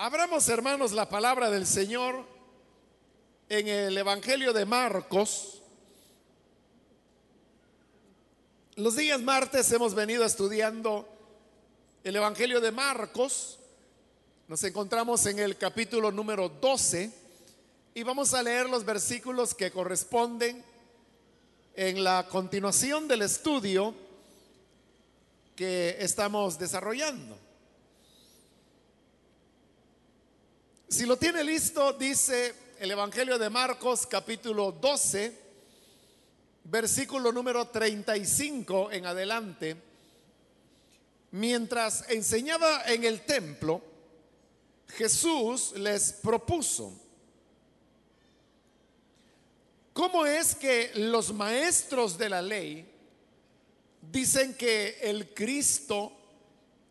Abramos, hermanos, la palabra del Señor en el Evangelio de Marcos. Los días martes hemos venido estudiando el Evangelio de Marcos. Nos encontramos en el capítulo número 12 y vamos a leer los versículos que corresponden en la continuación del estudio que estamos desarrollando. Si lo tiene listo, dice el Evangelio de Marcos capítulo 12, versículo número 35 en adelante. Mientras enseñaba en el templo, Jesús les propuso, ¿cómo es que los maestros de la ley dicen que el Cristo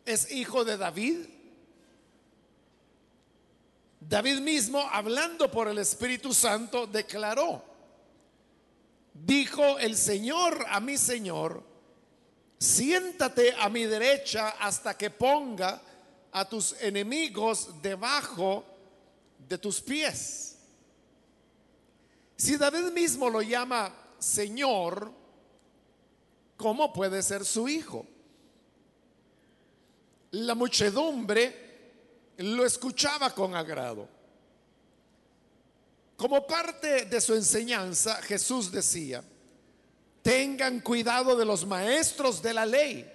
es hijo de David? David mismo, hablando por el Espíritu Santo, declaró, dijo el Señor a mi Señor, siéntate a mi derecha hasta que ponga a tus enemigos debajo de tus pies. Si David mismo lo llama Señor, ¿cómo puede ser su hijo? La muchedumbre lo escuchaba con agrado. Como parte de su enseñanza, Jesús decía, tengan cuidado de los maestros de la ley.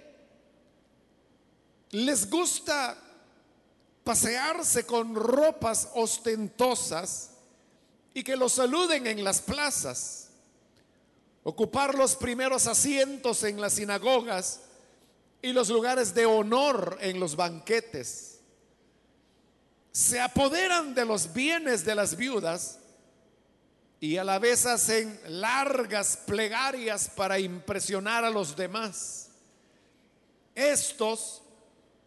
Les gusta pasearse con ropas ostentosas y que los saluden en las plazas, ocupar los primeros asientos en las sinagogas y los lugares de honor en los banquetes se apoderan de los bienes de las viudas y a la vez hacen largas plegarias para impresionar a los demás. Estos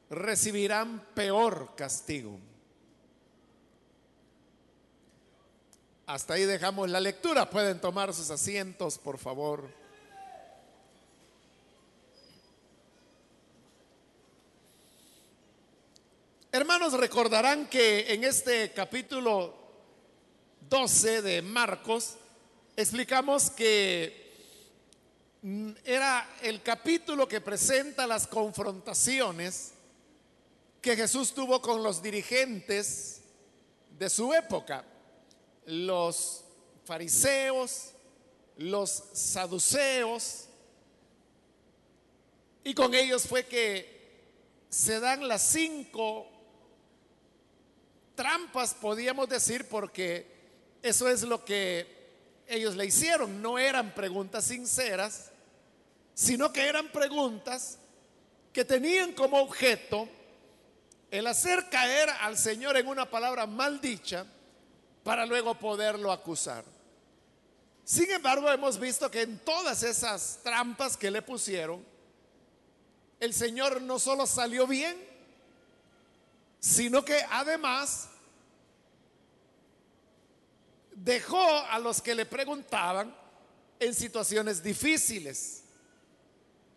recibirán peor castigo. Hasta ahí dejamos la lectura. Pueden tomar sus asientos, por favor. Hermanos, recordarán que en este capítulo 12 de Marcos explicamos que mm, era el capítulo que presenta las confrontaciones que Jesús tuvo con los dirigentes de su época, los fariseos, los saduceos, y con ellos fue que se dan las cinco trampas, podíamos decir, porque eso es lo que ellos le hicieron. No eran preguntas sinceras, sino que eran preguntas que tenían como objeto el hacer caer al Señor en una palabra maldicha para luego poderlo acusar. Sin embargo, hemos visto que en todas esas trampas que le pusieron, el Señor no solo salió bien, sino que además dejó a los que le preguntaban en situaciones difíciles,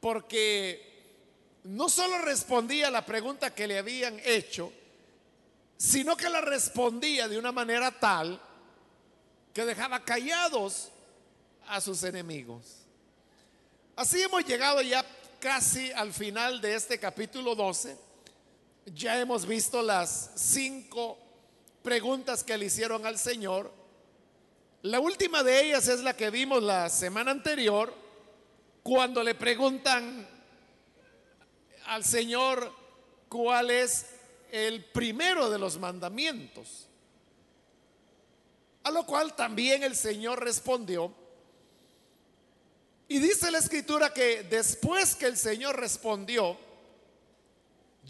porque no solo respondía a la pregunta que le habían hecho, sino que la respondía de una manera tal que dejaba callados a sus enemigos. Así hemos llegado ya casi al final de este capítulo 12 ya hemos visto las cinco preguntas que le hicieron al Señor. La última de ellas es la que vimos la semana anterior, cuando le preguntan al Señor cuál es el primero de los mandamientos. A lo cual también el Señor respondió. Y dice la escritura que después que el Señor respondió,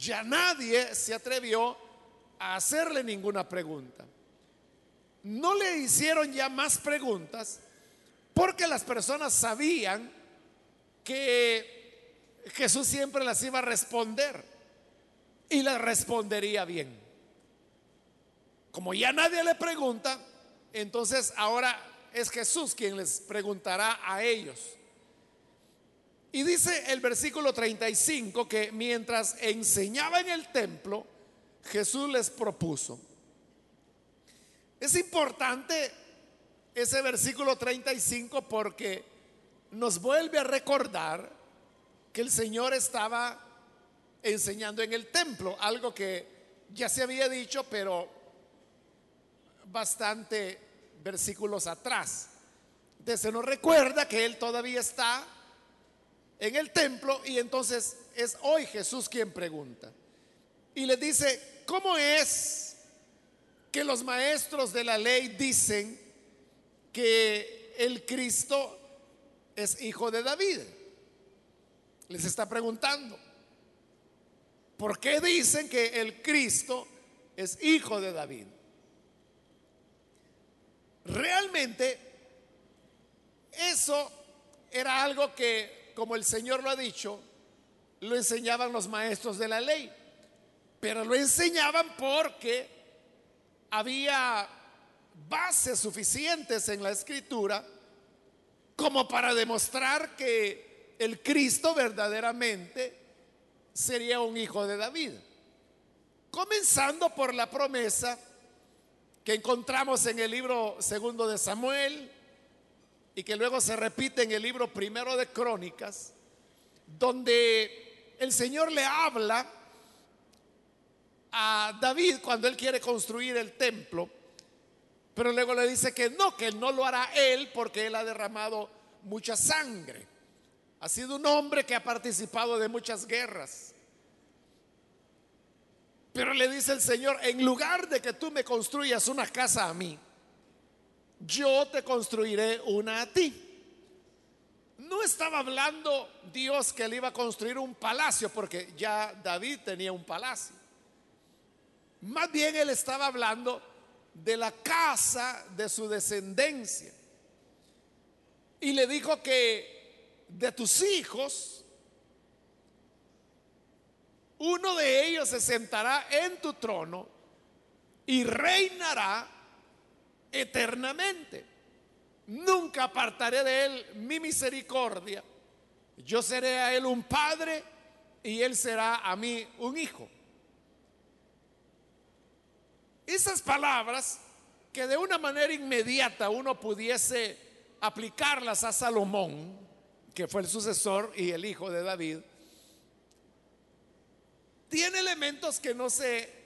ya nadie se atrevió a hacerle ninguna pregunta. No le hicieron ya más preguntas porque las personas sabían que Jesús siempre las iba a responder y las respondería bien. Como ya nadie le pregunta, entonces ahora es Jesús quien les preguntará a ellos. Y dice el versículo 35 que mientras enseñaba en el templo, Jesús les propuso. Es importante ese versículo 35 porque nos vuelve a recordar que el Señor estaba enseñando en el templo, algo que ya se había dicho, pero bastante versículos atrás. Entonces se nos recuerda que Él todavía está en el templo y entonces es hoy Jesús quien pregunta. Y le dice, ¿cómo es que los maestros de la ley dicen que el Cristo es hijo de David? Les está preguntando. ¿Por qué dicen que el Cristo es hijo de David? Realmente eso era algo que, como el Señor lo ha dicho, lo enseñaban los maestros de la ley. Pero lo enseñaban porque había bases suficientes en la escritura como para demostrar que el Cristo verdaderamente sería un hijo de David. Comenzando por la promesa que encontramos en el libro segundo de Samuel y que luego se repite en el libro primero de Crónicas, donde el Señor le habla a David cuando él quiere construir el templo, pero luego le dice que no, que no lo hará él porque él ha derramado mucha sangre. Ha sido un hombre que ha participado de muchas guerras. Pero le dice el Señor, en lugar de que tú me construyas una casa a mí, yo te construiré una a ti. No estaba hablando Dios que le iba a construir un palacio, porque ya David tenía un palacio. Más bien él estaba hablando de la casa de su descendencia. Y le dijo que de tus hijos, uno de ellos se sentará en tu trono y reinará eternamente. Nunca apartaré de él mi misericordia. Yo seré a él un padre y él será a mí un hijo. Esas palabras que de una manera inmediata uno pudiese aplicarlas a Salomón, que fue el sucesor y el hijo de David, tiene elementos que no se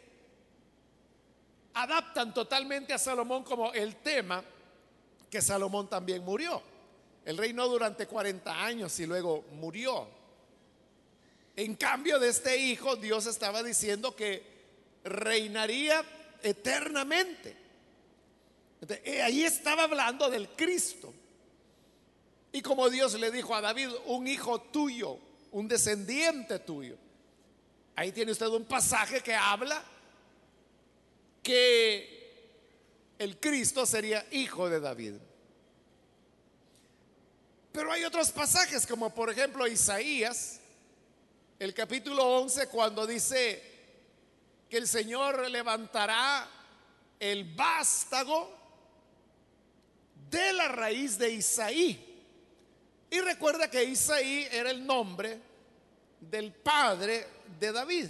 adaptan totalmente a Salomón como el tema que Salomón también murió. Él reinó durante 40 años y luego murió. En cambio de este hijo, Dios estaba diciendo que reinaría eternamente. Eh, ahí estaba hablando del Cristo. Y como Dios le dijo a David, un hijo tuyo, un descendiente tuyo. Ahí tiene usted un pasaje que habla que el Cristo sería hijo de David. Pero hay otros pasajes, como por ejemplo Isaías, el capítulo 11, cuando dice que el Señor levantará el vástago de la raíz de Isaí. Y recuerda que Isaí era el nombre del padre de David.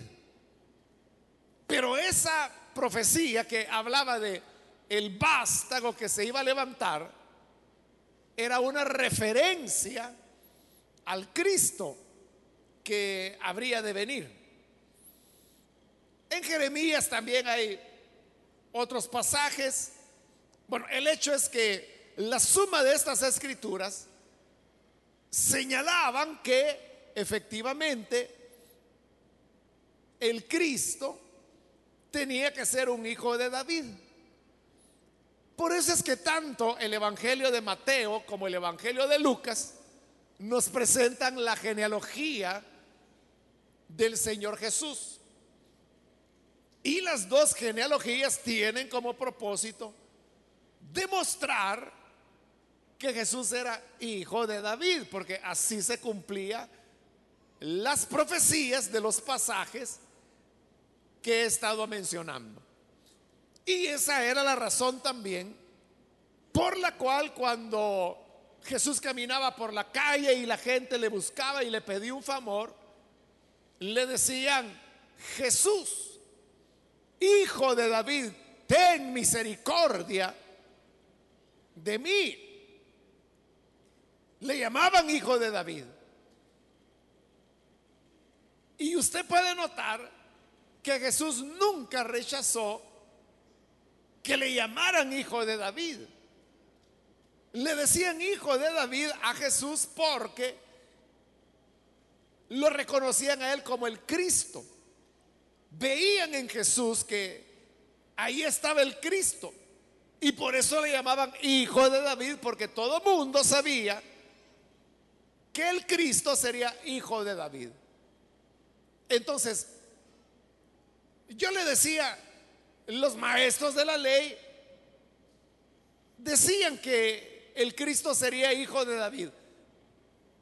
Pero esa profecía que hablaba de el vástago que se iba a levantar era una referencia al Cristo que habría de venir. En Jeremías también hay otros pasajes. Bueno, el hecho es que la suma de estas escrituras señalaban que efectivamente el Cristo tenía que ser un hijo de David. Por eso es que tanto el Evangelio de Mateo como el Evangelio de Lucas nos presentan la genealogía del Señor Jesús. Y las dos genealogías tienen como propósito demostrar que Jesús era hijo de David, porque así se cumplía las profecías de los pasajes que he estado mencionando. Y esa era la razón también por la cual cuando Jesús caminaba por la calle y la gente le buscaba y le pedía un favor, le decían, Jesús, Hijo de David, ten misericordia de mí. Le llamaban hijo de David. Y usted puede notar que Jesús nunca rechazó que le llamaran hijo de David. Le decían hijo de David a Jesús porque lo reconocían a él como el Cristo. Veían en Jesús que ahí estaba el Cristo. Y por eso le llamaban hijo de David, porque todo mundo sabía que el Cristo sería hijo de David. Entonces, yo le decía, los maestros de la ley decían que el Cristo sería hijo de David.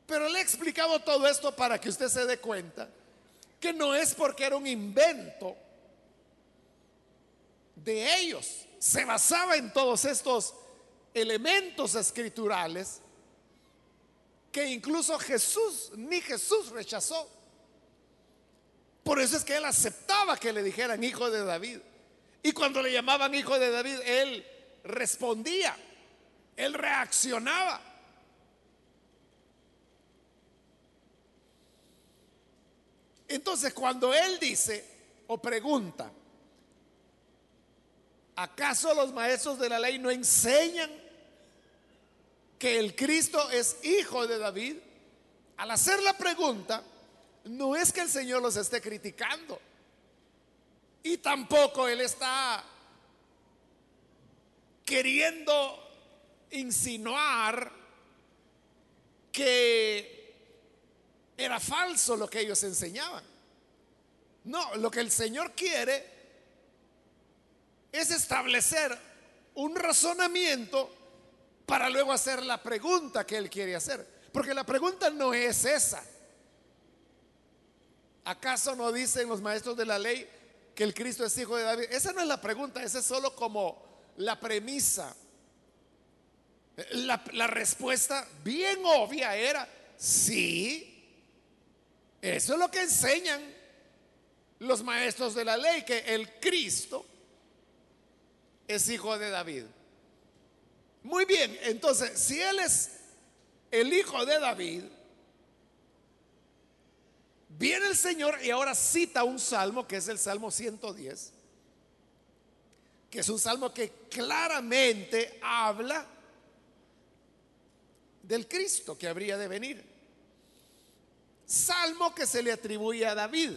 Pero le he explicado todo esto para que usted se dé cuenta que no es porque era un invento de ellos. Se basaba en todos estos elementos escriturales que incluso Jesús, ni Jesús rechazó. Por eso es que él aceptaba que le dijeran hijo de David. Y cuando le llamaban hijo de David, él respondía, él reaccionaba. Entonces, cuando él dice o pregunta, ¿acaso los maestros de la ley no enseñan que el Cristo es hijo de David? Al hacer la pregunta, no es que el Señor los esté criticando. Y tampoco Él está queriendo insinuar que era falso lo que ellos enseñaban. No, lo que el Señor quiere es establecer un razonamiento para luego hacer la pregunta que Él quiere hacer. Porque la pregunta no es esa. ¿Acaso no dicen los maestros de la ley que el Cristo es hijo de David? Esa no es la pregunta, esa es solo como la premisa. La, la respuesta bien obvia era, sí, eso es lo que enseñan los maestros de la ley, que el Cristo es hijo de David. Muy bien, entonces, si Él es el hijo de David, Viene el Señor y ahora cita un salmo que es el Salmo 110, que es un salmo que claramente habla del Cristo que habría de venir. Salmo que se le atribuye a David.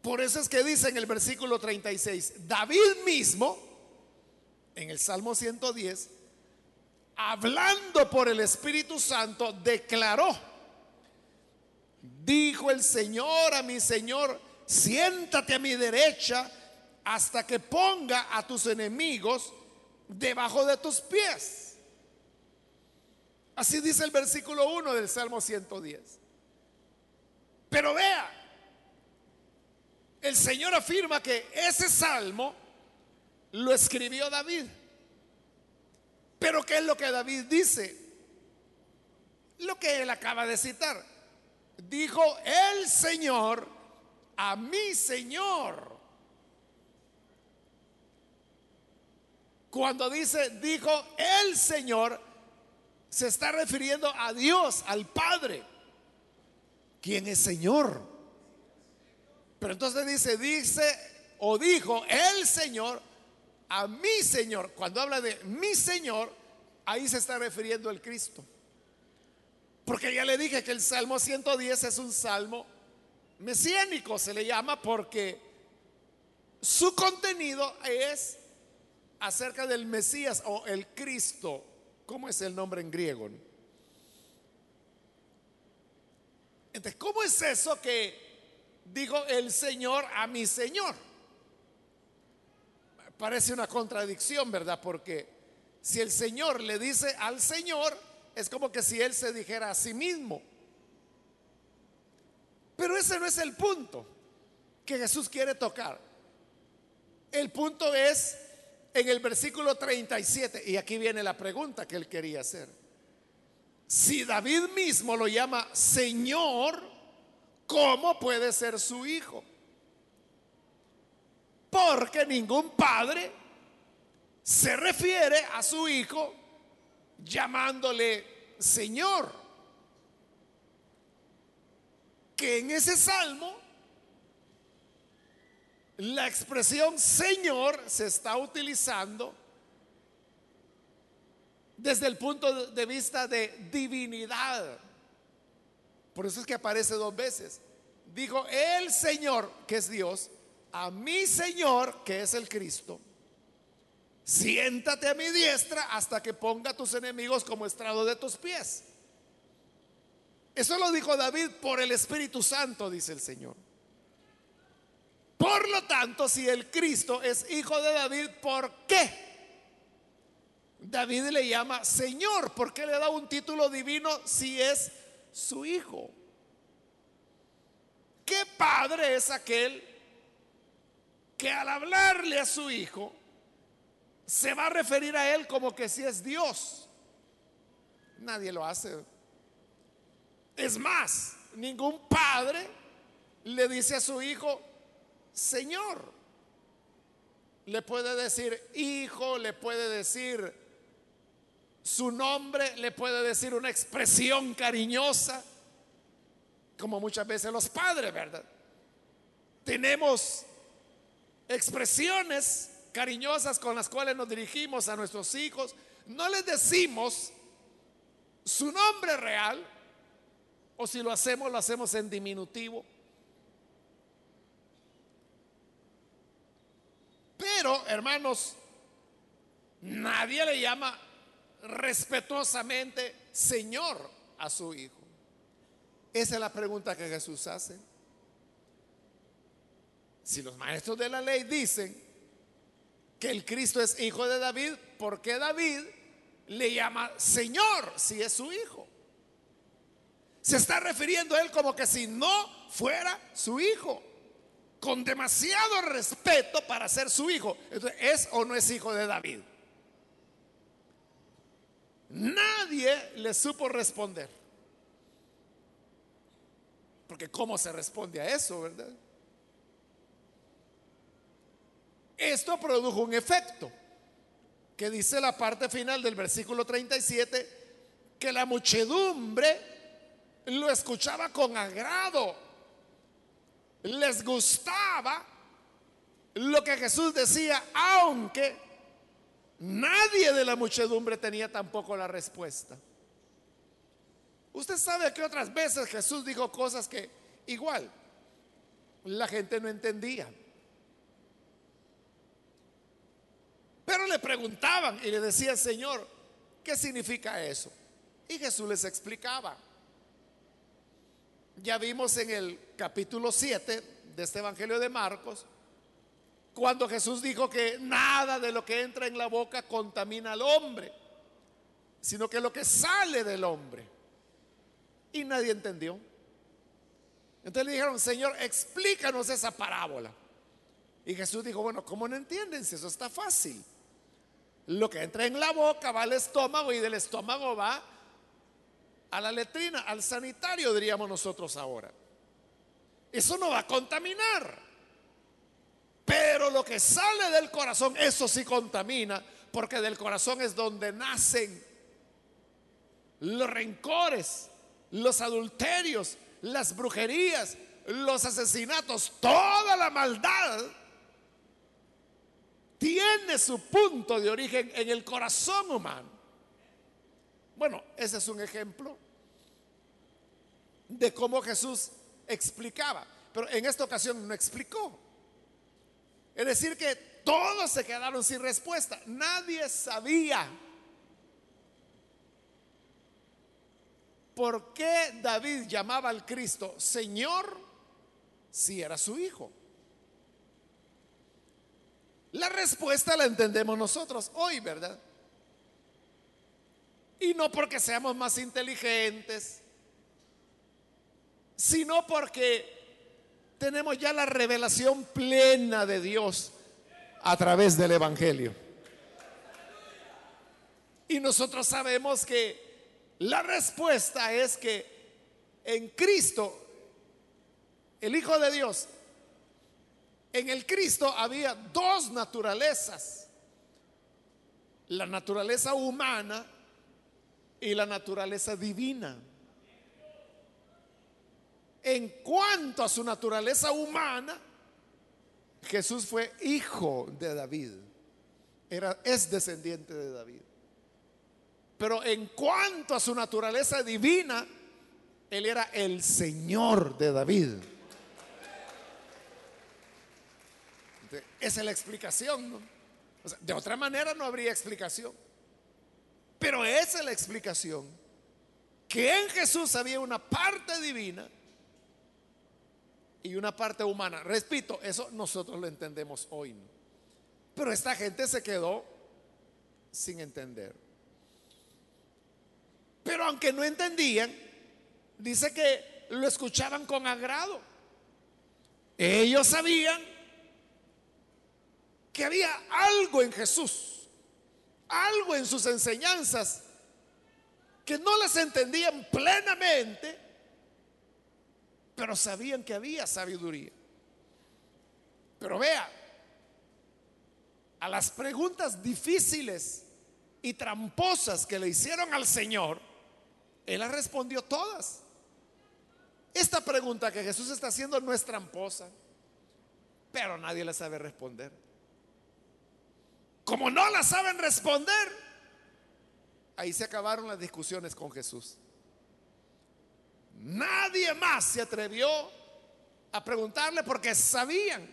Por eso es que dice en el versículo 36, David mismo, en el Salmo 110, hablando por el Espíritu Santo, declaró, Dijo el Señor a mi Señor, siéntate a mi derecha hasta que ponga a tus enemigos debajo de tus pies. Así dice el versículo 1 del Salmo 110. Pero vea, el Señor afirma que ese salmo lo escribió David. Pero ¿qué es lo que David dice? Lo que él acaba de citar dijo el Señor a mi Señor. Cuando dice, dijo el Señor, se está refiriendo a Dios, al Padre, quien es Señor. Pero entonces dice, dice o dijo el Señor a mi Señor. Cuando habla de mi Señor, ahí se está refiriendo al Cristo. Porque ya le dije que el Salmo 110 es un salmo mesiánico, se le llama porque su contenido es acerca del Mesías o el Cristo. ¿Cómo es el nombre en griego? Entonces, ¿cómo es eso que dijo el Señor a mi Señor? Parece una contradicción, ¿verdad? Porque si el Señor le dice al Señor, es como que si él se dijera a sí mismo. Pero ese no es el punto que Jesús quiere tocar. El punto es en el versículo 37, y aquí viene la pregunta que él quería hacer. Si David mismo lo llama Señor, ¿cómo puede ser su hijo? Porque ningún padre se refiere a su hijo llamándole Señor. Que en ese salmo la expresión Señor se está utilizando desde el punto de vista de divinidad. Por eso es que aparece dos veces. Dijo el Señor, que es Dios, a mi Señor, que es el Cristo, siéntate a mi diestra hasta que ponga a tus enemigos como estrado de tus pies. Eso lo dijo David por el Espíritu Santo, dice el Señor. Por lo tanto, si el Cristo es hijo de David, ¿por qué? David le llama Señor. ¿Por qué le da un título divino si es su hijo? ¿Qué padre es aquel que al hablarle a su hijo se va a referir a él como que si es Dios? Nadie lo hace. Es más, ningún padre le dice a su hijo, Señor. Le puede decir hijo, le puede decir su nombre, le puede decir una expresión cariñosa, como muchas veces los padres, ¿verdad? Tenemos expresiones cariñosas con las cuales nos dirigimos a nuestros hijos. No les decimos su nombre real, o si lo hacemos, lo hacemos en diminutivo. Pero, hermanos, nadie le llama respetuosamente Señor a su hijo. Esa es la pregunta que Jesús hace. Si los maestros de la ley dicen que el Cristo es hijo de David, ¿por qué David le llama Señor si es su hijo? Se está refiriendo a él como que si no fuera su hijo con demasiado respeto para ser su hijo. ¿es o no es hijo de David? Nadie le supo responder. Porque ¿cómo se responde a eso, verdad? Esto produjo un efecto que dice la parte final del versículo 37, que la muchedumbre lo escuchaba con agrado les gustaba lo que Jesús decía, aunque nadie de la muchedumbre tenía tampoco la respuesta. Usted sabe que otras veces Jesús dijo cosas que igual la gente no entendía. Pero le preguntaban y le decía, Señor, ¿qué significa eso? Y Jesús les explicaba. Ya vimos en el capítulo 7 de este Evangelio de Marcos, cuando Jesús dijo que nada de lo que entra en la boca contamina al hombre, sino que lo que sale del hombre. Y nadie entendió. Entonces le dijeron, Señor, explícanos esa parábola. Y Jesús dijo, bueno, ¿cómo no entienden si eso está fácil? Lo que entra en la boca va al estómago y del estómago va a la letrina, al sanitario, diríamos nosotros ahora. Eso no va a contaminar. Pero lo que sale del corazón, eso sí contamina, porque del corazón es donde nacen los rencores, los adulterios, las brujerías, los asesinatos, toda la maldad tiene su punto de origen en el corazón humano. Bueno, ese es un ejemplo de cómo Jesús explicaba, pero en esta ocasión no explicó. Es decir, que todos se quedaron sin respuesta. Nadie sabía por qué David llamaba al Cristo Señor si era su hijo. La respuesta la entendemos nosotros hoy, ¿verdad? Y no porque seamos más inteligentes, sino porque tenemos ya la revelación plena de Dios a través del Evangelio. Y nosotros sabemos que la respuesta es que en Cristo, el Hijo de Dios, En el Cristo había dos naturalezas, la naturaleza humana y la naturaleza divina. En cuanto a su naturaleza humana, Jesús fue hijo de David. Era, es descendiente de David. Pero en cuanto a su naturaleza divina, él era el Señor de David. Esa es la explicación. de otra manera no habría explicación. Pero esa es la explicación. Que en Jesús había una parte divina y una parte humana. Repito, eso nosotros lo entendemos hoy. Pero esta gente se quedó sin entender. Pero aunque no entendían, dice que lo escuchaban con agrado. Ellos sabían que había algo en Jesús, algo en sus enseñanzas que no las entendían plenamente, pero sabían que había sabiduría. Pero vea, a las preguntas difíciles y tramposas que le hicieron al Señor, Él las respondió todas. Esta pregunta que Jesús está haciendo no es tramposa, pero nadie la sabe responder. Como no la saben responder, ahí se acabaron las discusiones con Jesús. Nadie más se atrevió a preguntarle porque sabían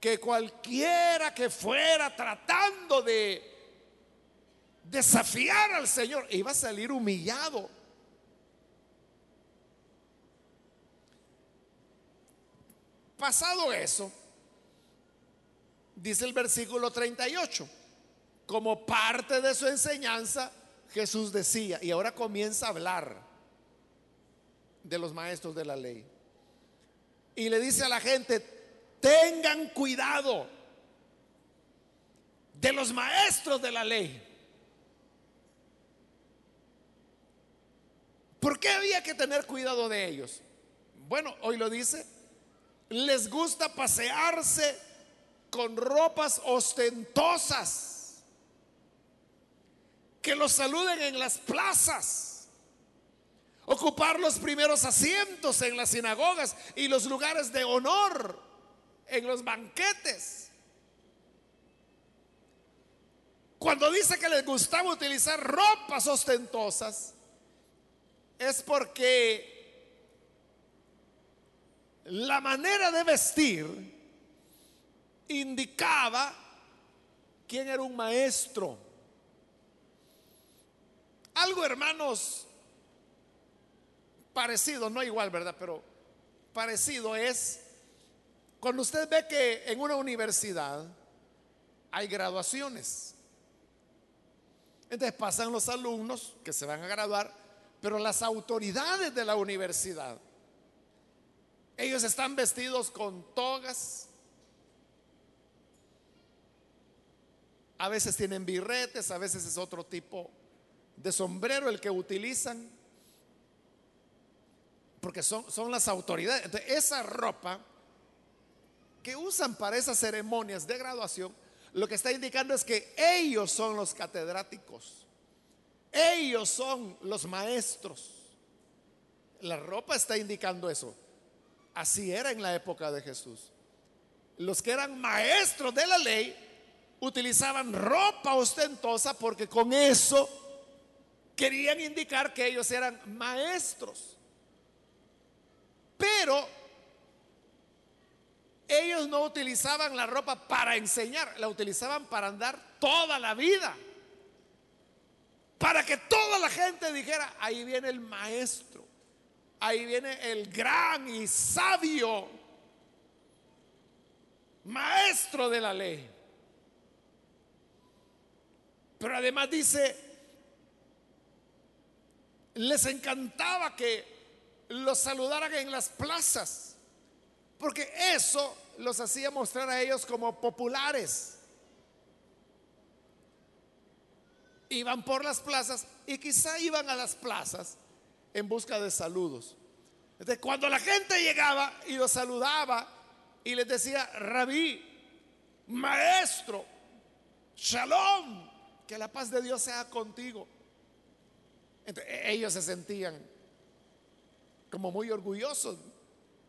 que cualquiera que fuera tratando de desafiar al Señor iba a salir humillado. Pasado eso, dice el versículo 38, como parte de su enseñanza, Jesús decía, y ahora comienza a hablar de los maestros de la ley. Y le dice a la gente, tengan cuidado de los maestros de la ley. ¿Por qué había que tener cuidado de ellos? Bueno, hoy lo dice, les gusta pasearse con ropas ostentosas, que los saluden en las plazas ocupar los primeros asientos en las sinagogas y los lugares de honor en los banquetes. Cuando dice que les gustaba utilizar ropas ostentosas, es porque la manera de vestir indicaba quién era un maestro. Algo, hermanos, parecido, no igual, ¿verdad? Pero parecido es cuando usted ve que en una universidad hay graduaciones. Entonces pasan los alumnos que se van a graduar, pero las autoridades de la universidad, ellos están vestidos con togas, a veces tienen birretes, a veces es otro tipo de sombrero el que utilizan porque son, son las autoridades. esa ropa que usan para esas ceremonias de graduación, lo que está indicando es que ellos son los catedráticos. Ellos son los maestros. La ropa está indicando eso. Así era en la época de Jesús. Los que eran maestros de la ley utilizaban ropa ostentosa porque con eso querían indicar que ellos eran maestros. Pero ellos no utilizaban la ropa para enseñar, la utilizaban para andar toda la vida. Para que toda la gente dijera, ahí viene el maestro, ahí viene el gran y sabio maestro de la ley. Pero además dice, les encantaba que los saludaran en las plazas, porque eso los hacía mostrar a ellos como populares. Iban por las plazas y quizá iban a las plazas en busca de saludos. Entonces, cuando la gente llegaba y los saludaba y les decía, rabí, maestro, shalom, que la paz de Dios sea contigo. E-, ellos se sentían como muy orgullosos,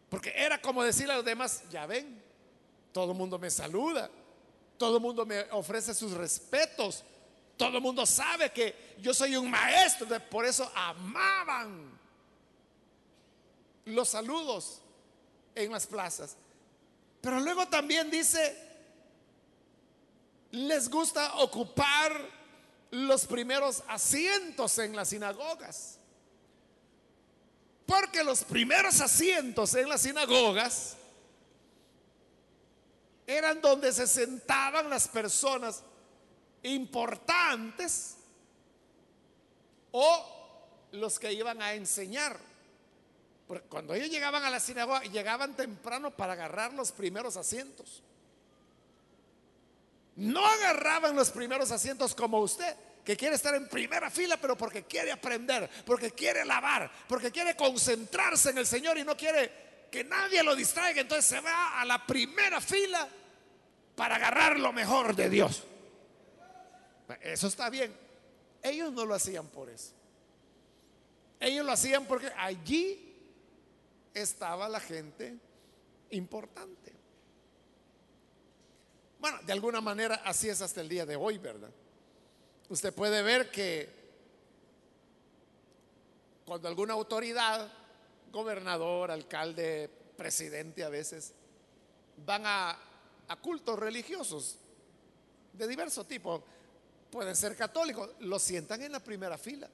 porque era como decirle a los demás, ya ven, todo el mundo me saluda, todo el mundo me ofrece sus respetos, todo el mundo sabe que yo soy un maestro, por eso amaban los saludos en las plazas. Pero luego también dice, les gusta ocupar los primeros asientos en las sinagogas. Porque los primeros asientos en las sinagogas eran donde se sentaban las personas importantes o los que iban a enseñar. Porque cuando ellos llegaban a la sinagoga, llegaban temprano para agarrar los primeros asientos. No agarraban los primeros asientos como usted, que quiere estar en primera fila, pero porque quiere aprender, porque quiere lavar, porque quiere concentrarse en el Señor y no quiere que nadie lo distraiga. Entonces se va a la primera fila para agarrar lo mejor de Dios. Eso está bien. Ellos no lo hacían por eso. Ellos lo hacían porque allí estaba la gente importante. Bueno, de alguna manera así es hasta el día de hoy, ¿verdad? Usted puede ver que cuando alguna autoridad, gobernador, alcalde, presidente a veces, van a, cultos religiosos de diverso tipo, pueden ser católicos, los sientan en la primera fila.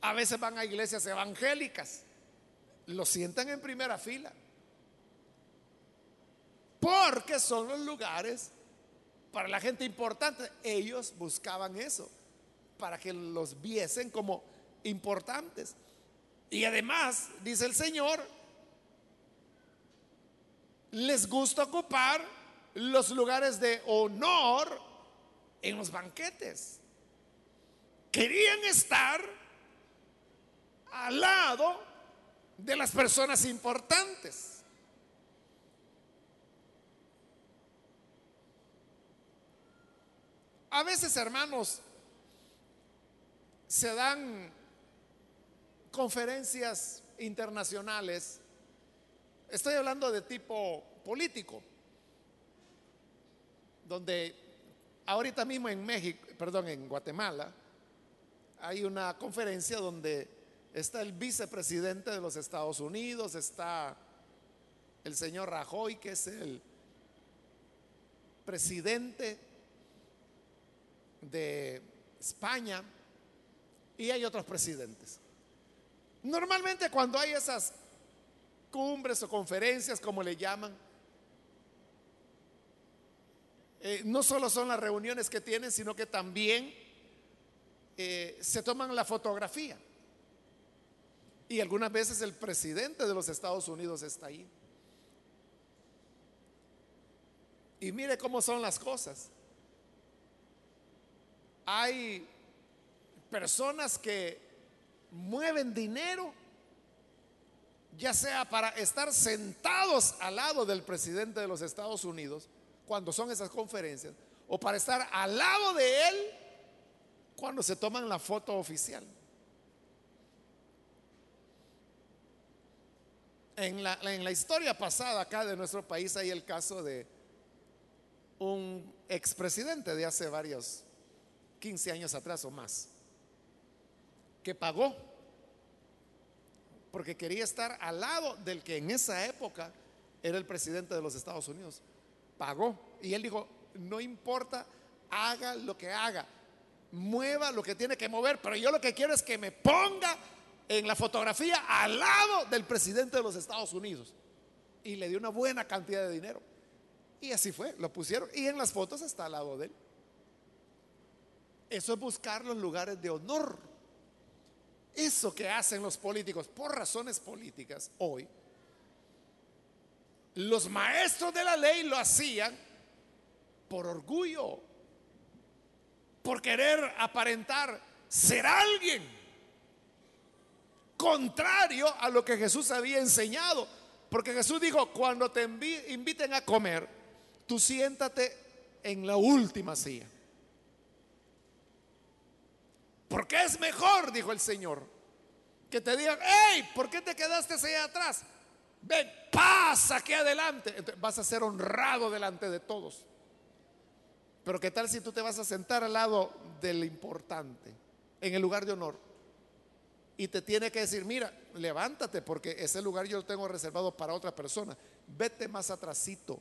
A veces van a iglesias evangélicas, los sientan en primera fila. Porque son los lugares para la gente importante. Ellos buscaban eso, para que los viesen como importantes. Y además, dice el Señor, les gusta ocupar los lugares de honor en los banquetes. Querían estar al lado de las personas importantes. A veces, hermanos, se dan conferencias internacionales. Estoy hablando de tipo político, donde Ahorita mismo en México, perdón, en Guatemala, hay una conferencia donde está el vicepresidente de los Estados Unidos, está el señor Rajoy, que es el presidente de España, y hay otros presidentes. Normalmente cuando hay esas cumbres o conferencias, como le llaman, eh, no solo son las reuniones que tienen, sino que también eh, se toman la fotografía. Y algunas veces el presidente de los Estados Unidos está ahí. Y mire cómo son las cosas. Hay personas que mueven dinero, ya sea para estar sentados al lado del presidente de los Estados Unidos, cuando son esas conferencias, o para estar al lado de él cuando se toman la foto oficial. En la, en la historia pasada acá de nuestro país hay el caso de un expresidente de hace varios 15 años atrás o más, que pagó porque quería estar al lado del que en esa época era el presidente de los Estados Unidos pagó. Y él dijo, no importa, haga lo que haga, mueva lo que tiene que mover, pero yo lo que quiero es que me ponga en la fotografía al lado del presidente de los Estados Unidos. Y le dio una buena cantidad de dinero. Y así fue, lo pusieron. Y en las fotos está al lado de él. Eso es buscar los lugares de honor. Eso que hacen los políticos por razones políticas hoy los maestros de la ley lo hacían por orgullo, por querer aparentar ser alguien contrario a lo que Jesús había enseñado, Porque Jesús dijo, cuando te inviten a comer, tú siéntate en la última silla. Porque es mejor, dijo el Señor, que te digan, hey, ¿por qué te quedaste allá atrás? Ven, pasa aquí adelante. vas a ser honrado delante de todos. Pero ¿qué tal si tú te vas a sentar al lado del importante, en el lugar de honor? Y te tiene que decir, mira, levántate porque ese lugar yo lo tengo reservado para otra persona. Vete más atrasito.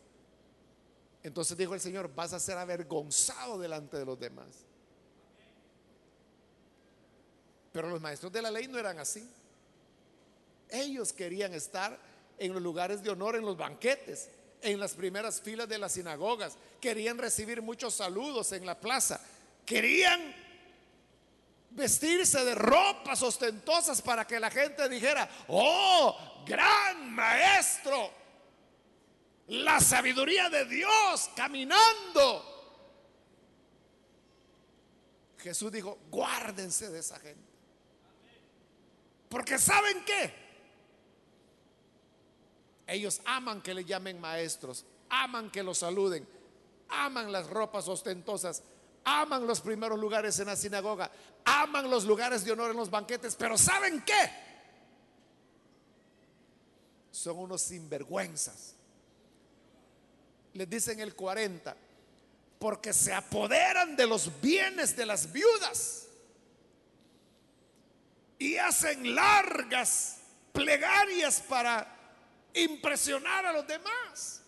Entonces dijo el Señor, vas a ser avergonzado delante de los demás. Pero los maestros de la ley no eran así. Ellos querían estar en los lugares de honor, en los banquetes, en las primeras filas de las sinagogas. Querían recibir muchos saludos en la plaza. Querían vestirse de ropas ostentosas para que la gente dijera, oh, gran maestro, la sabiduría de Dios caminando. Jesús dijo, guárdense de esa gente. Porque ¿saben qué? Ellos aman que le llamen maestros, aman que los saluden, aman las ropas ostentosas, aman los primeros lugares en la sinagoga, aman los lugares de honor en los banquetes, pero ¿saben qué? Son unos sinvergüenzas. Les dicen el 40, porque se apoderan de los bienes de las viudas y hacen largas plegarias para impresionar a los demás.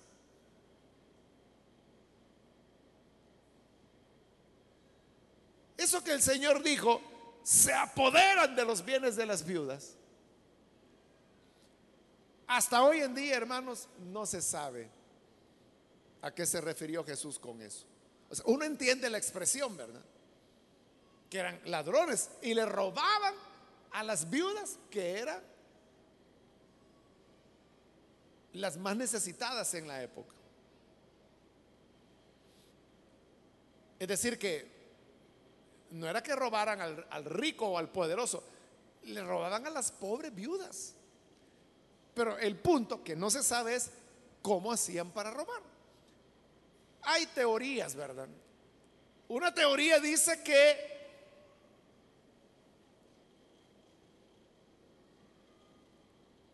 Eso que el Señor dijo, se apoderan de los bienes de las viudas. Hasta hoy en día, hermanos, no se sabe a qué se refirió Jesús con eso. uno entiende la expresión, ¿verdad? Que eran ladrones y le robaban a las viudas que eran las más necesitadas en la época. Es decir, que no era que robaran al, rico o al poderoso, le robaban a las pobres viudas. Pero el punto que no se sabe es cómo hacían para robar. Hay teorías, ¿verdad? Una teoría dice que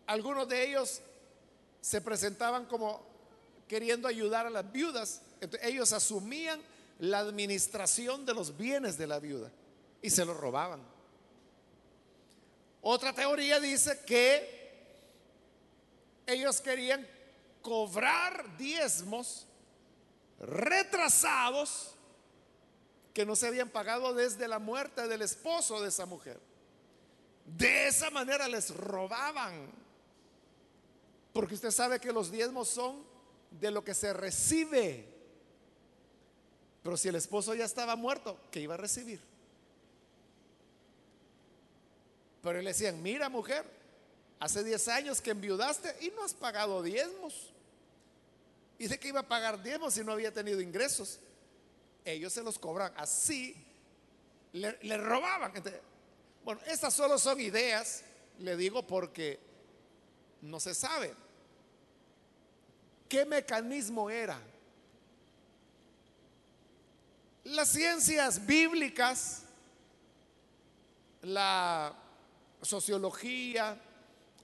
Algunos de ellos se presentaban como queriendo ayudar a las viudas. Ellos asumían la administración de los bienes de la viuda y se los robaban. Otra teoría dice que ellos querían cobrar diezmos retrasados que no se habían pagado desde la muerte del esposo de esa mujer. De esa manera les robaban porque usted sabe que los diezmos son de lo que se recibe. Pero si el esposo ya estaba muerto, ¿qué iba a recibir? Pero le decían, mira mujer, hace 10 años que enviudaste y no has pagado diezmos. Y de que iba a pagar diezmos si no había tenido ingresos. Ellos se los cobran así, le, robaban. bueno, estas solo son ideas, le digo porque no se sabe. ¿Qué mecanismo era? Las ciencias bíblicas, la sociología,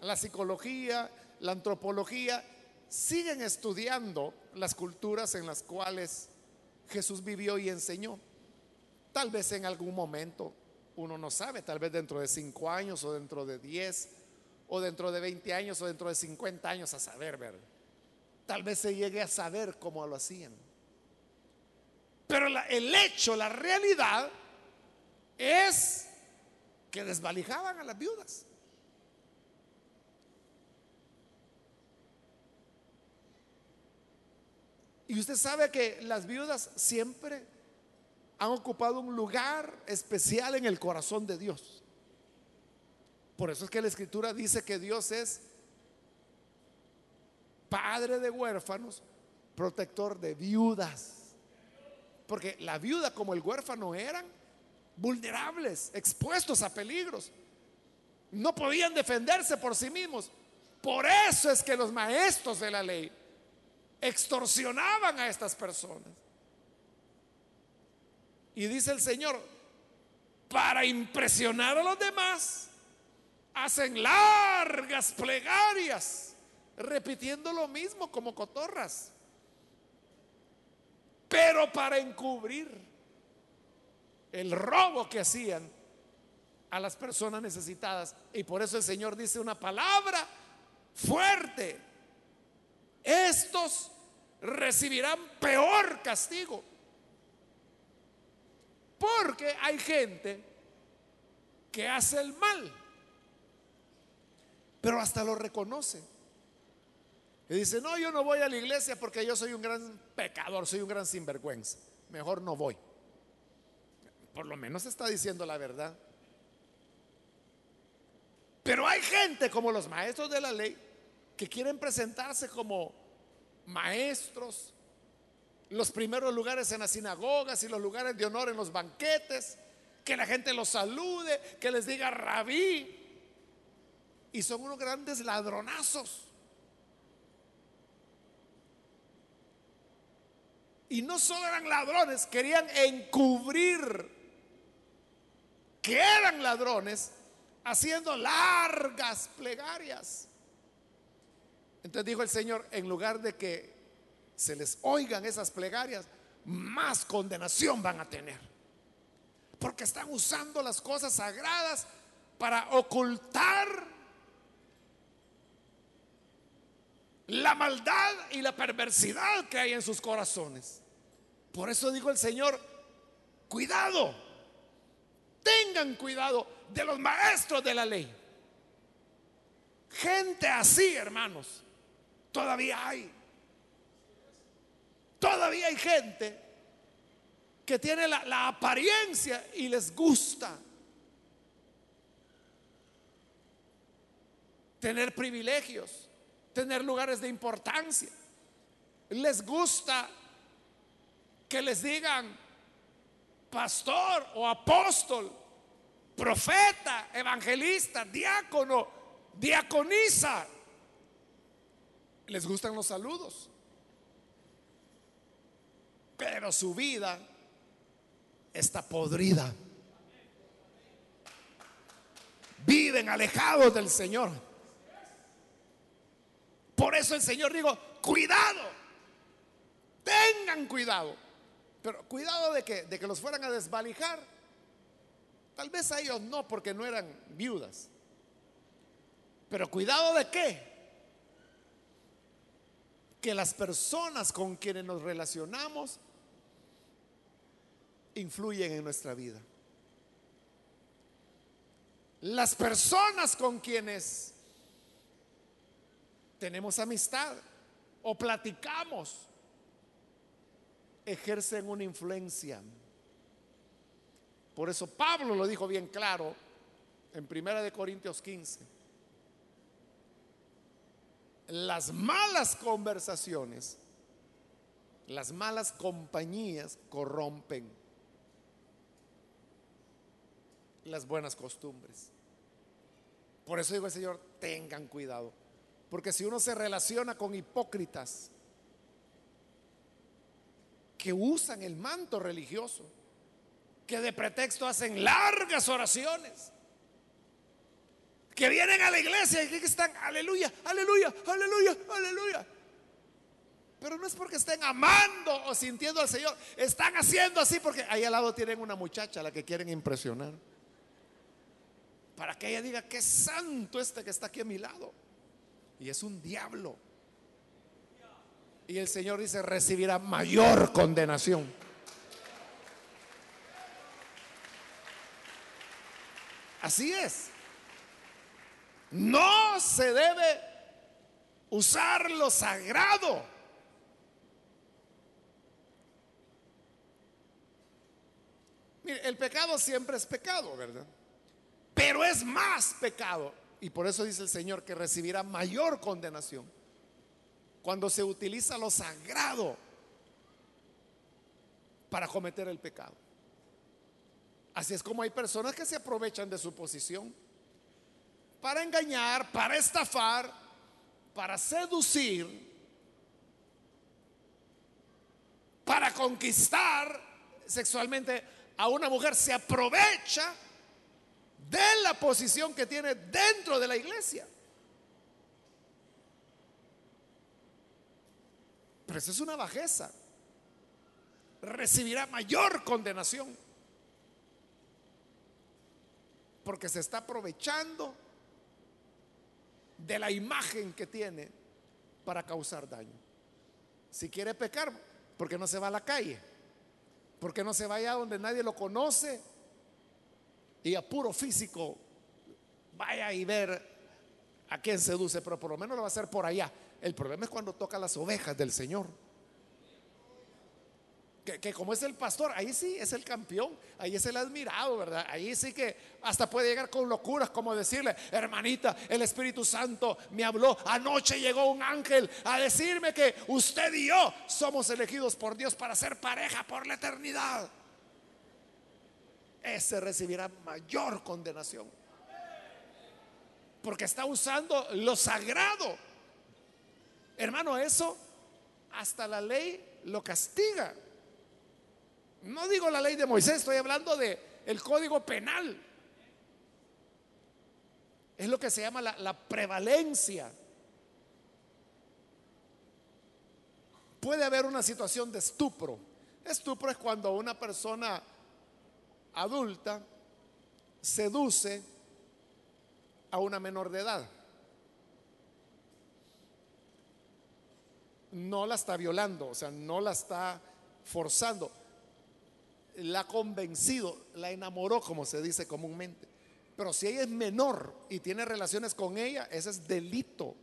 la psicología, la antropología, siguen estudiando las culturas en las cuales Jesús vivió y enseñó. Tal vez en algún momento, uno no sabe, tal vez dentro de cinco años o dentro de diez o dentro de 20 años o dentro de 50 años a saber, ¿verdad? Tal vez se llegue a saber cómo lo hacían. Pero el hecho, la realidad es que desvalijaban a las viudas. Y usted sabe que las viudas siempre han ocupado un lugar especial en el corazón de Dios. Por eso es que la escritura dice que Dios es padre de huérfanos, protector de viudas. Porque la viuda como el huérfano eran vulnerables, expuestos a peligros. No podían defenderse por sí mismos. Por eso es que los maestros de la ley extorsionaban a estas personas. Y dice el Señor, para impresionar a los demás, hacen largas plegarias, repitiendo lo mismo como cotorras. Pero para encubrir el robo que hacían a las personas necesitadas. Y por eso el Señor dice una palabra fuerte. Estos recibirán peor castigo. Porque hay gente que hace el mal, pero hasta lo reconoce. Y dice, no, yo no voy a la iglesia porque yo soy un gran pecador, soy un gran sinvergüenza. Mejor no voy. Por lo menos está diciendo la verdad. Pero hay gente como los maestros de la ley que quieren presentarse como maestros, los primeros lugares en las sinagogas y los lugares de honor en los banquetes, que la gente los salude, que les diga rabí. Y son unos grandes ladronazos. Y no solo eran ladrones, querían encubrir que eran ladrones haciendo largas plegarias. Entonces dijo el Señor, en lugar de que se les oigan esas plegarias, más condenación van a tener. Porque están usando las cosas sagradas para ocultar la maldad y la perversidad que hay en sus corazones. Por eso dijo el Señor, cuidado, tengan cuidado de los maestros de la ley. Gente así, hermanos, todavía hay. Todavía hay gente que tiene la, apariencia y les gusta tener privilegios, tener lugares de importancia. Les gusta que les digan pastor o apóstol, profeta, evangelista, diácono, diaconisa. Les gustan los saludos. Pero su vida está podrida. Viven alejados del Señor. Por eso el Señor dijo, cuidado, tengan cuidado. Pero cuidado de que, de que los fueran a desvalijar. Tal vez a ellos no, porque no eran viudas. Pero cuidado de qué? Que las personas con quienes nos relacionamos influyen en nuestra vida. Las personas con quienes tenemos amistad o platicamos ejercen una influencia. Por eso Pablo lo dijo bien claro en Primera de Corintios 15. Las malas conversaciones, las malas compañías corrompen las buenas costumbres. Por eso digo el Señor, tengan cuidado. Porque si uno se relaciona con hipócritas, que usan el manto religioso, que de pretexto hacen largas oraciones, que vienen a la iglesia y que están, aleluya, aleluya, aleluya, aleluya. Pero no es porque estén amando o sintiendo al Señor, están haciendo así porque ahí al lado tienen una muchacha a la que quieren impresionar. Para que ella diga, qué santo este que está aquí a mi lado. Y es un diablo. Y el Señor dice, recibirá mayor condenación. Así es. No se debe usar lo sagrado. Mire, el pecado siempre es pecado, ¿verdad? Pero es más pecado. Y por eso dice el Señor que recibirá mayor condenación cuando se utiliza lo sagrado para cometer el pecado. Así es como hay personas que se aprovechan de su posición para engañar, para estafar, para seducir, para conquistar sexualmente a una mujer, se aprovecha de la posición que tiene dentro de la iglesia. Pero eso es una bajeza. Recibirá mayor condenación. Porque se está aprovechando de la imagen que tiene para causar daño. Si quiere pecar, ¿por qué no se va a la calle? ¿Por qué no se vaya donde nadie lo conoce? Y a puro físico vaya y ver a quién seduce, pero por lo menos lo va a hacer por allá. El problema es cuando toca las ovejas del Señor. Que, como es el pastor, ahí sí es el campeón, ahí es el admirado, ¿verdad? Ahí sí que hasta puede llegar con locuras como decirle, hermanita, el Espíritu Santo me habló, anoche llegó un ángel a decirme que usted y yo somos elegidos por Dios para ser pareja por la eternidad. Ese recibirá mayor condenación. Porque está usando lo sagrado. Hermano, eso hasta la ley lo castiga. No digo la ley de Moisés, estoy hablando de el código penal. Es lo que se llama la, la prevalencia. Puede haber una situación de estupro. Estupro es cuando una persona adulta seduce a una menor de edad. No la está violando, o sea, no la está forzando la ha convencido, la enamoró, como se dice comúnmente. Pero si ella es menor y tiene relaciones con ella, ese es delito.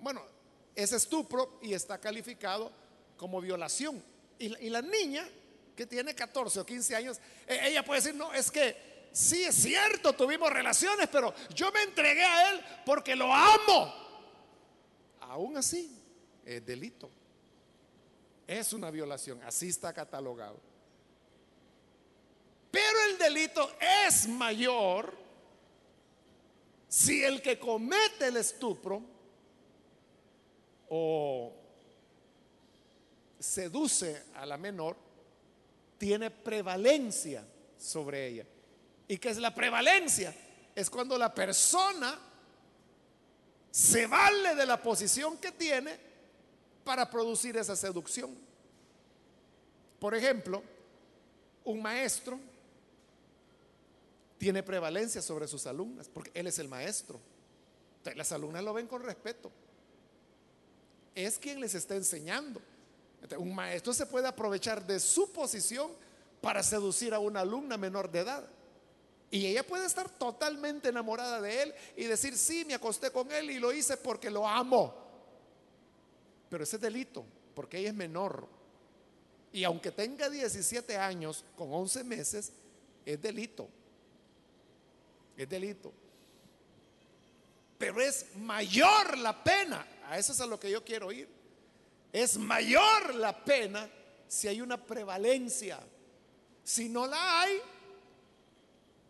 Bueno, es estupro y está calificado como violación. Y la, niña que tiene 14 o 15 años, e, ella puede decir, no, es que sí es cierto, tuvimos relaciones, pero yo me entregué a él porque lo amo. Aún así, es delito. Es una violación, así está catalogado. Pero el delito es mayor si el que comete el estupro o seduce a la menor tiene prevalencia sobre ella. ¿Y qué es la prevalencia? Es cuando la persona se vale de la posición que tiene para producir esa seducción. Por ejemplo, un maestro tiene prevalencia sobre sus alumnas, porque él es el maestro. las alumnas lo ven con respeto. Es quien les está enseñando. Un maestro se puede aprovechar de su posición para seducir a una alumna menor de edad. Y ella puede estar totalmente enamorada de él y decir, sí, me acosté con él y lo hice porque lo amo. Pero ese es delito, porque ella es menor. Y aunque tenga 17 años con 11 meses, es delito es delito. Pero es mayor la pena, a eso es a lo que yo quiero ir. Es mayor la pena si hay una prevalencia. Si no la hay,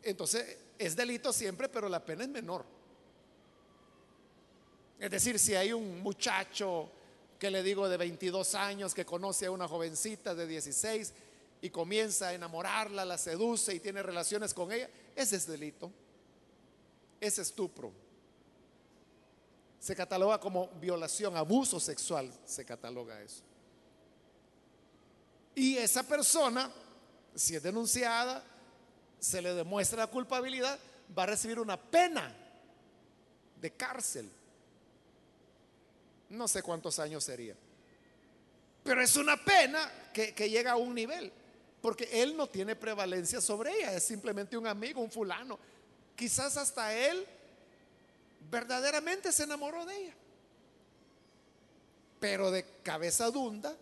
entonces es delito siempre, pero la pena es menor. Es decir, si hay un muchacho que le digo de 22 años que conoce a una jovencita de 16 y comienza a enamorarla, la seduce y tiene relaciones con ella, ese es delito es estupro. Se cataloga como violación, abuso sexual, se cataloga eso. Y esa persona, si es denunciada, se le demuestra la culpabilidad, va a recibir una pena de cárcel. No sé cuántos años sería. Pero es una pena que, que, llega a un nivel, porque él no tiene prevalencia sobre ella, es simplemente un amigo, un fulano, Quizás hasta él verdaderamente se enamoró de ella. Pero de cabeza dunda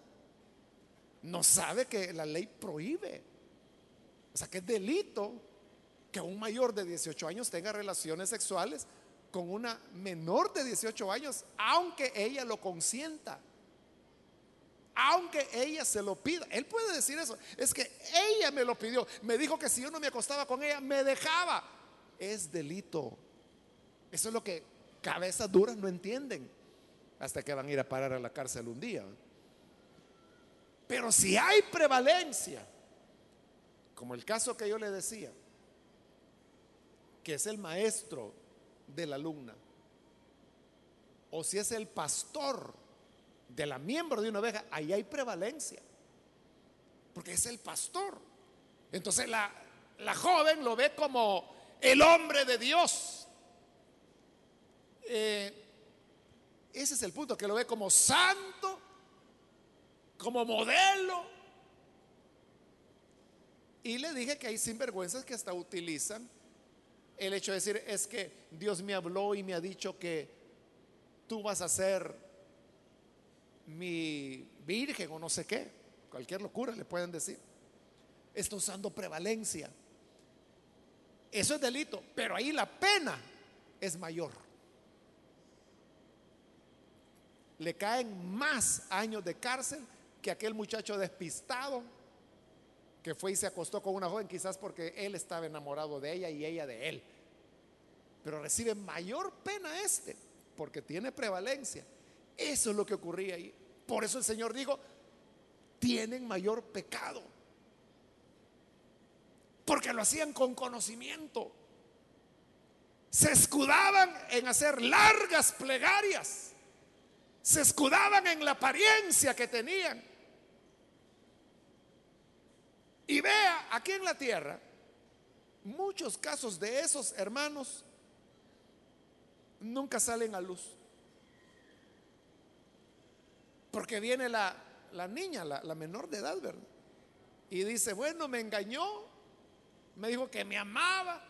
no sabe que la ley prohíbe. O sea, que es delito que un mayor de 18 años tenga relaciones sexuales con una menor de 18 años, aunque ella lo consienta. Aunque ella se lo pida. Él puede decir eso. Es que ella me lo pidió. Me dijo que si yo no me acostaba con ella, me dejaba es delito. Eso es lo que cabezas duras no entienden. hasta que van a ir a parar a la cárcel un día. Pero si hay prevalencia, como el caso que yo le decía, que es el maestro de la alumna, o si es el pastor de la miembro de una oveja, ahí hay prevalencia, porque es el pastor. Entonces la, la joven lo ve como el hombre de Dios. Eh, ese es el punto, que lo ve como santo, como modelo. Y le dije que hay sinvergüenzas que hasta utilizan el hecho de decir, es que Dios me habló y me ha dicho que tú vas a ser mi virgen o no sé qué. Cualquier locura le pueden decir. Está usando prevalencia. Eso es delito, pero ahí la pena es mayor. Le caen más años de cárcel que aquel muchacho despistado que fue y se acostó con una joven, quizás porque él estaba enamorado de ella y ella de él. Pero recibe mayor pena este, porque tiene prevalencia. Eso es lo que ocurría ahí. Por eso el Señor dijo, tienen mayor pecado. Porque lo hacían con conocimiento. Se escudaban en hacer largas plegarias. Se escudaban en la apariencia que tenían. Y vea, aquí en la tierra, muchos casos de esos hermanos nunca salen a luz. Porque viene la, niña, la, la menor de edad, ¿verdad? Y dice, bueno, me engañó, me dijo que me amaba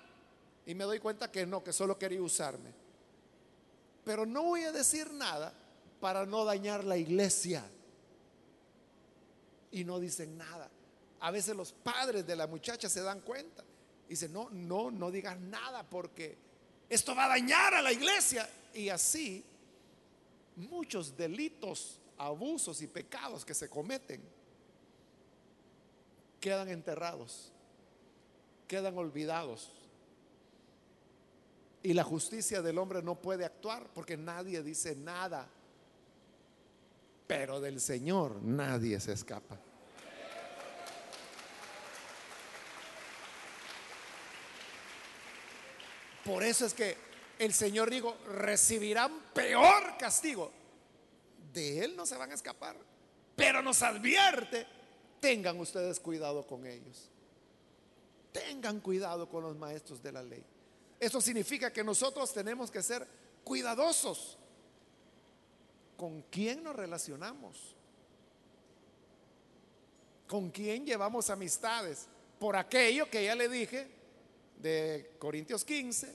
y me doy cuenta que no, que solo quería usarme. Pero no voy a decir nada para no dañar la iglesia. Y no dicen nada. A veces los padres de la muchacha se dan cuenta. Y dicen, no, no, no digas nada porque esto va a dañar a la iglesia. Y así muchos delitos, abusos y pecados que se cometen quedan enterrados, quedan olvidados. Y la justicia del hombre no puede actuar porque nadie dice nada. Pero del Señor nadie se escapa. Por eso es que el Señor dijo, recibirán peor castigo. De Él no se van a escapar. Pero nos advierte, tengan ustedes cuidado con ellos. Tengan cuidado con los maestros de la ley. Eso significa que nosotros tenemos que ser cuidadosos con quién nos relacionamos, con quién llevamos amistades, por aquello que ya le dije, de Corintios 15,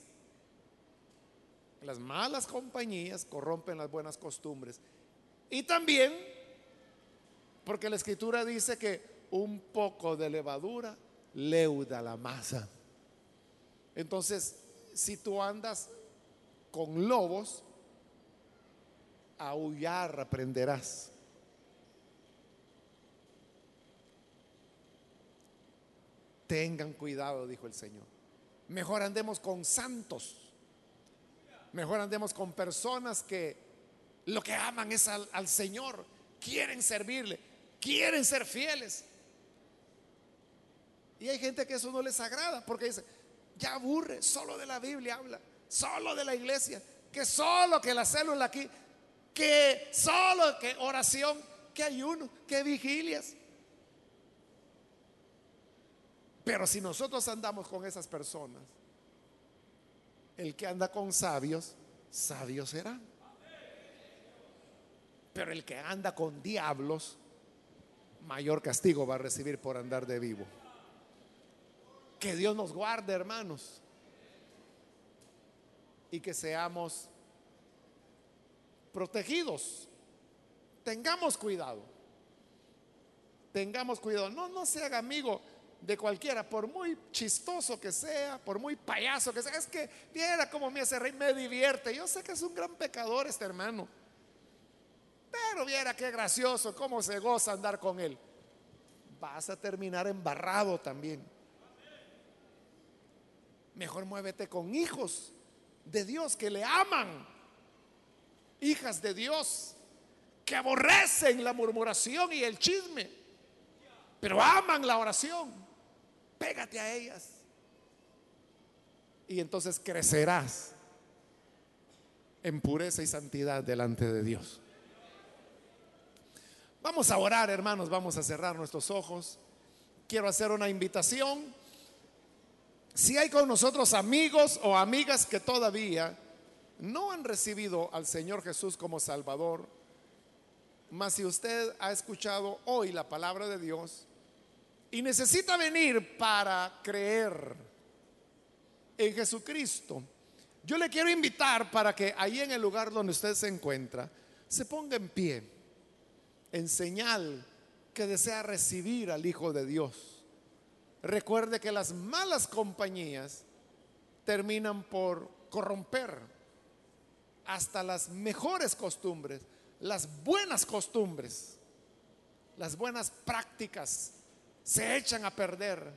las malas compañías corrompen las buenas costumbres. Y también porque la escritura dice que un poco de levadura leuda la masa. Entonces, si tú andas con lobos, aullar aprenderás. Tengan cuidado, dijo el Señor. Mejor andemos con santos. Mejor andemos con personas que lo que aman es al, al Señor, quieren servirle, quieren ser fieles. Y hay gente que eso no les agrada porque dice, ya aburre, solo de la Biblia habla, solo de la iglesia, que solo que la célula aquí, que solo que oración, que ayuno, que vigilias. Pero si nosotros andamos con esas personas, el que anda con sabios, sabio será. Pero el que anda con diablos, mayor castigo va a recibir por andar de vivo. Que Dios nos guarde, hermanos. Y que seamos protegidos. Tengamos cuidado. Tengamos cuidado. No, no se haga amigo de cualquiera, por muy chistoso que sea, por muy payaso que sea, es que viera cómo me hace reír, me divierte. Yo sé que es un gran pecador este hermano, pero viera qué gracioso, cómo se goza andar con él. Vas a terminar embarrado también. Mejor muévete con hijos de Dios que le aman hijas de Dios, que aborrecen la murmuración y el chisme, pero aman la oración. Pégate a ellas. Y entonces crecerás en pureza y santidad delante de Dios. Vamos a orar, hermanos, vamos a cerrar nuestros ojos. Quiero hacer una invitación. Si hay con nosotros amigos o amigas que todavía no han recibido al Señor Jesús como Salvador, mas si usted ha escuchado hoy la palabra de Dios y necesita venir para creer en Jesucristo, yo le quiero invitar para que ahí en el lugar donde usted se encuentra, se ponga en pie, en señal que desea recibir al Hijo de Dios. Recuerde que las malas compañías terminan por corromper hasta las mejores costumbres, las buenas costumbres, las buenas prácticas se echan a perder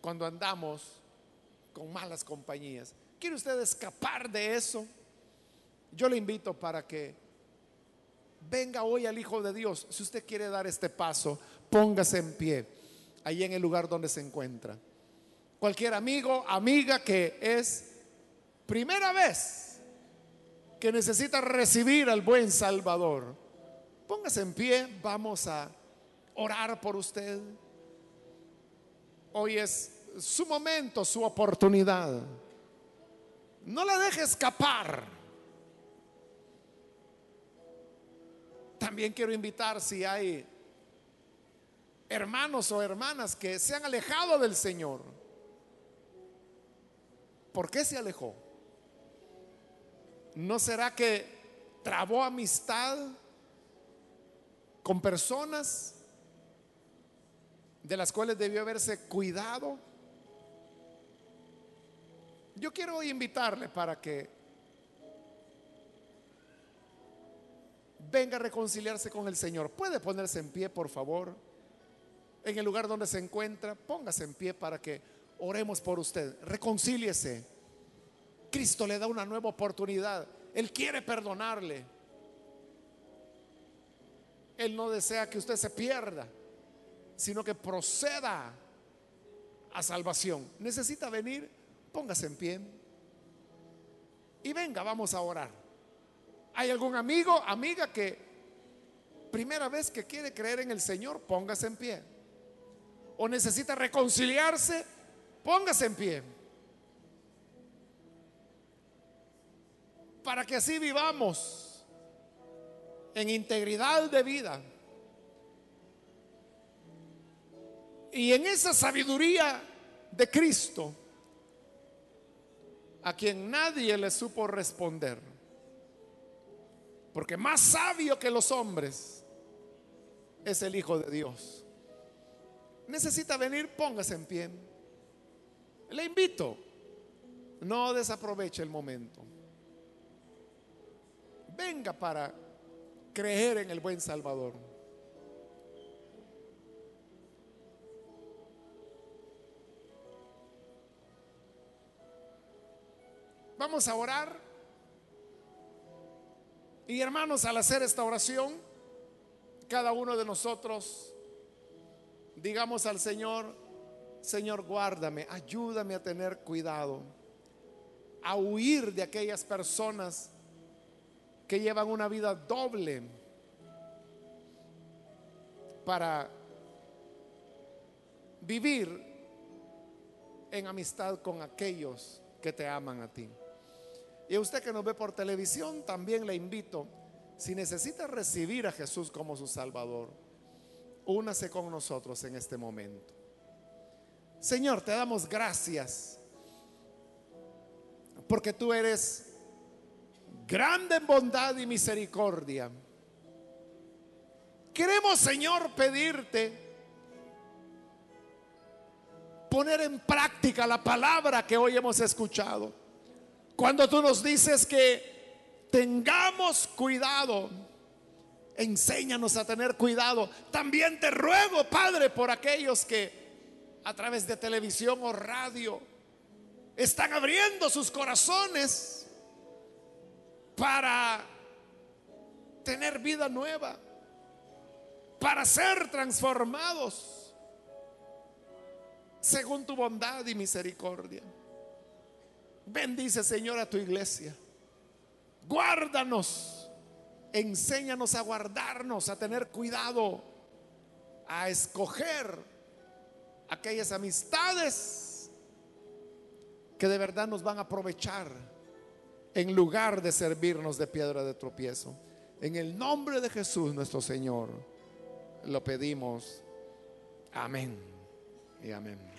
cuando andamos con malas compañías. ¿Quiere usted escapar de eso? Yo le invito para que venga hoy al Hijo de Dios. Si usted quiere dar este paso, póngase en pie, ahí en el lugar donde se encuentra. Cualquier amigo, amiga que es primera vez que necesita recibir al buen Salvador, póngase en pie, vamos a orar por usted. Hoy es su momento, su oportunidad. No la deje escapar. También quiero invitar si hay hermanos o hermanas que se han alejado del Señor. ¿Por qué se alejó? ¿No será que trabó amistad con personas de las cuales debió haberse cuidado? Yo quiero invitarle para que venga a reconciliarse con el Señor. ¿Puede ponerse en pie, por favor? En el lugar donde se encuentra, póngase en pie para que oremos por usted. Reconcíliese. Cristo le da una nueva oportunidad. Él quiere perdonarle. Él no desea que usted se pierda, sino que proceda a salvación. Necesita venir Póngase en pie. Y venga, vamos a orar. ¿Hay algún amigo, amiga que primera vez que quiere creer en el Señor, póngase en pie? ¿O necesita reconciliarse? Póngase en pie. Para que así vivamos en integridad de vida. Y en esa sabiduría de Cristo a quien nadie le supo responder. Porque más sabio que los hombres es el Hijo de Dios. Necesita venir, póngase en pie. Le invito, no desaproveche el momento. Venga para creer en el buen Salvador. Vamos a orar. Y hermanos, al hacer esta oración, cada uno de nosotros digamos al Señor, Señor, guárdame, ayúdame a tener cuidado, a huir de aquellas personas que llevan una vida doble para vivir en amistad con aquellos que te aman a ti. Y a usted que nos ve por televisión, también le invito, si necesita recibir a Jesús como su Salvador, únase con nosotros en este momento. Señor, te damos gracias porque tú eres grande en bondad y misericordia. Queremos, Señor, pedirte poner en práctica la palabra que hoy hemos escuchado. Cuando tú nos dices que tengamos cuidado, enséñanos a tener cuidado. También te ruego, Padre, por aquellos que a través de televisión o radio están abriendo sus corazones para tener vida nueva, para ser transformados según tu bondad y misericordia. Bendice, Señor, a tu iglesia. Guárdanos. Enséñanos a guardarnos, a tener cuidado, a escoger aquellas amistades que de verdad nos van a aprovechar en lugar de servirnos de piedra de tropiezo. En el nombre de Jesús nuestro Señor lo pedimos. Amén y amén.